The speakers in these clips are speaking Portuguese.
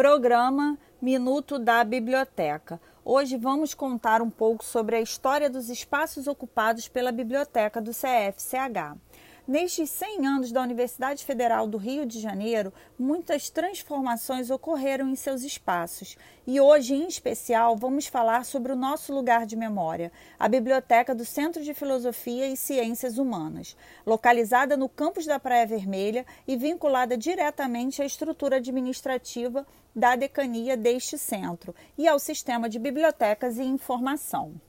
Programa Minuto da Biblioteca. Hoje vamos contar um pouco sobre a história dos espaços ocupados pela biblioteca do CFCH. Nestes 100 anos da Universidade Federal do Rio de Janeiro, muitas transformações ocorreram em seus espaços e hoje, em especial, vamos falar sobre o nosso lugar de memória, a Biblioteca do Centro de Filosofia e Ciências Humanas, localizada no campus da Praia Vermelha e vinculada diretamente à estrutura administrativa da decania deste centro e ao sistema de bibliotecas e informação.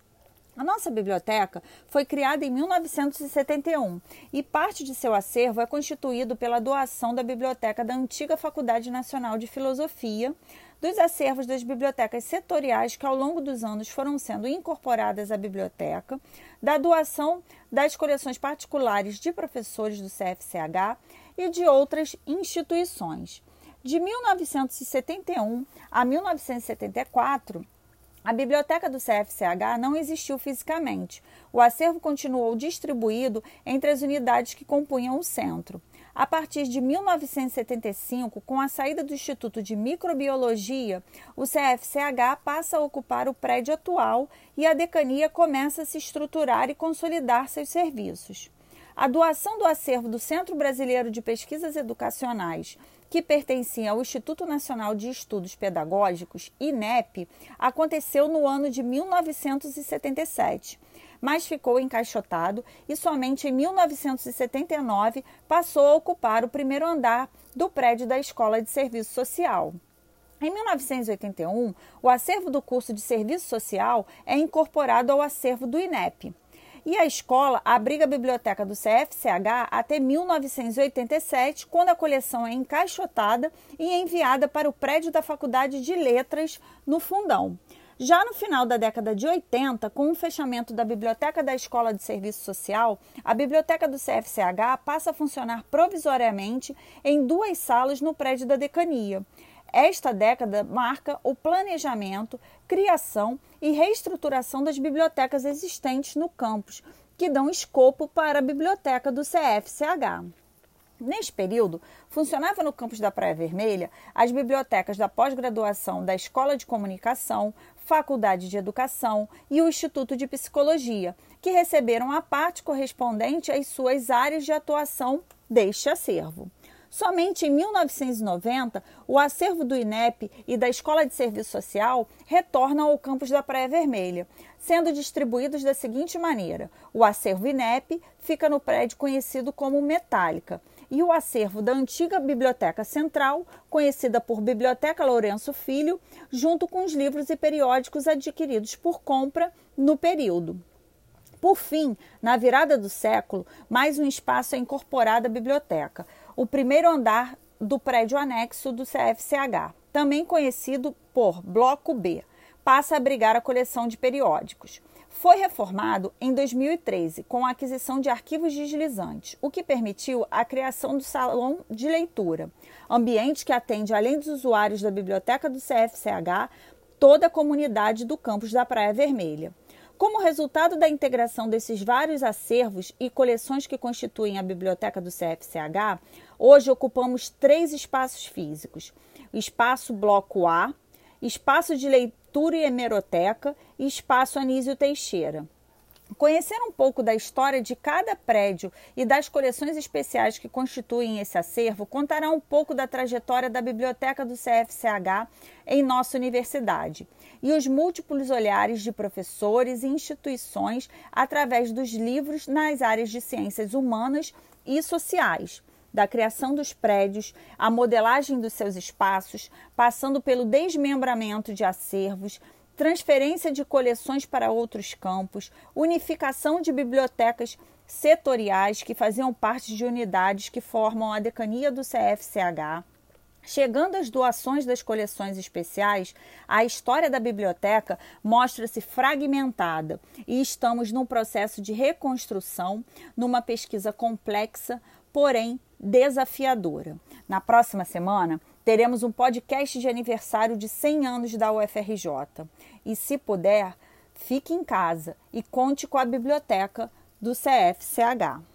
A nossa biblioteca foi criada em 1971 e parte de seu acervo é constituído pela doação da biblioteca da antiga Faculdade Nacional de Filosofia, dos acervos das bibliotecas setoriais que ao longo dos anos foram sendo incorporadas à biblioteca, da doação das coleções particulares de professores do CFCH e de outras instituições. De 1971 a 1974, a biblioteca do CFCH não existiu fisicamente. O acervo continuou distribuído entre as unidades que compunham o centro. A partir de 1975, com a saída do Instituto de Microbiologia, o CFCH passa a ocupar o prédio atual e a decania começa a se estruturar e consolidar seus serviços. A doação do acervo do Centro Brasileiro de Pesquisas Educacionais que pertencia ao Instituto Nacional de Estudos Pedagógicos, INEP, aconteceu no ano de 1977, mas ficou encaixotado e somente em 1979 passou a ocupar o primeiro andar do prédio da Escola de Serviço Social. Em 1981, o acervo do curso de Serviço Social é incorporado ao acervo do INEP. E a escola abriga a biblioteca do CFCH até 1987, quando a coleção é encaixotada e enviada para o prédio da Faculdade de Letras, no Fundão. Já no final da década de 80, com o fechamento da Biblioteca da Escola de Serviço Social, a Biblioteca do CFCH passa a funcionar provisoriamente em duas salas no prédio da decania. Esta década marca o planejamento, criação e reestruturação das bibliotecas existentes no campus, que dão escopo para a biblioteca do CFCH. Neste período, funcionava no campus da Praia Vermelha as bibliotecas da pós-graduação da Escola de Comunicação, Faculdade de Educação e o Instituto de Psicologia, que receberam a parte correspondente às suas áreas de atuação deste acervo. Somente em 1990, o acervo do INEP e da Escola de Serviço Social retornam ao campus da Praia Vermelha, sendo distribuídos da seguinte maneira: o acervo INEP fica no prédio conhecido como Metálica e o acervo da antiga Biblioteca Central, conhecida por Biblioteca Lourenço Filho, junto com os livros e periódicos adquiridos por compra no período. Por fim, na virada do século, mais um espaço é incorporado à biblioteca, o primeiro andar do prédio anexo do CFCH, também conhecido por Bloco B, passa a abrigar a coleção de periódicos. Foi reformado em 2013 com a aquisição de arquivos deslizantes, o que permitiu a criação do salão de leitura, ambiente que atende, além dos usuários da biblioteca do CFCH, toda a comunidade do campus da Praia Vermelha. Como resultado da integração desses vários acervos e coleções que constituem a biblioteca do CFCH, hoje ocupamos três espaços físicos: espaço Bloco A, espaço de leitura e hemeroteca e espaço Anísio Teixeira. Conhecer um pouco da história de cada prédio e das coleções especiais que constituem esse acervo contará um pouco da trajetória da biblioteca do CFCH em nossa universidade e os múltiplos olhares de professores e instituições através dos livros nas áreas de ciências humanas e sociais da criação dos prédios, a modelagem dos seus espaços, passando pelo desmembramento de acervos, transferência de coleções para outros campos, unificação de bibliotecas setoriais que faziam parte de unidades que formam a decania do CFCH. Chegando às doações das coleções especiais, a história da biblioteca mostra-se fragmentada e estamos num processo de reconstrução, numa pesquisa complexa, porém desafiadora. Na próxima semana, teremos um podcast de aniversário de 100 anos da UFRJ. E se puder, fique em casa e conte com a biblioteca do CFCH.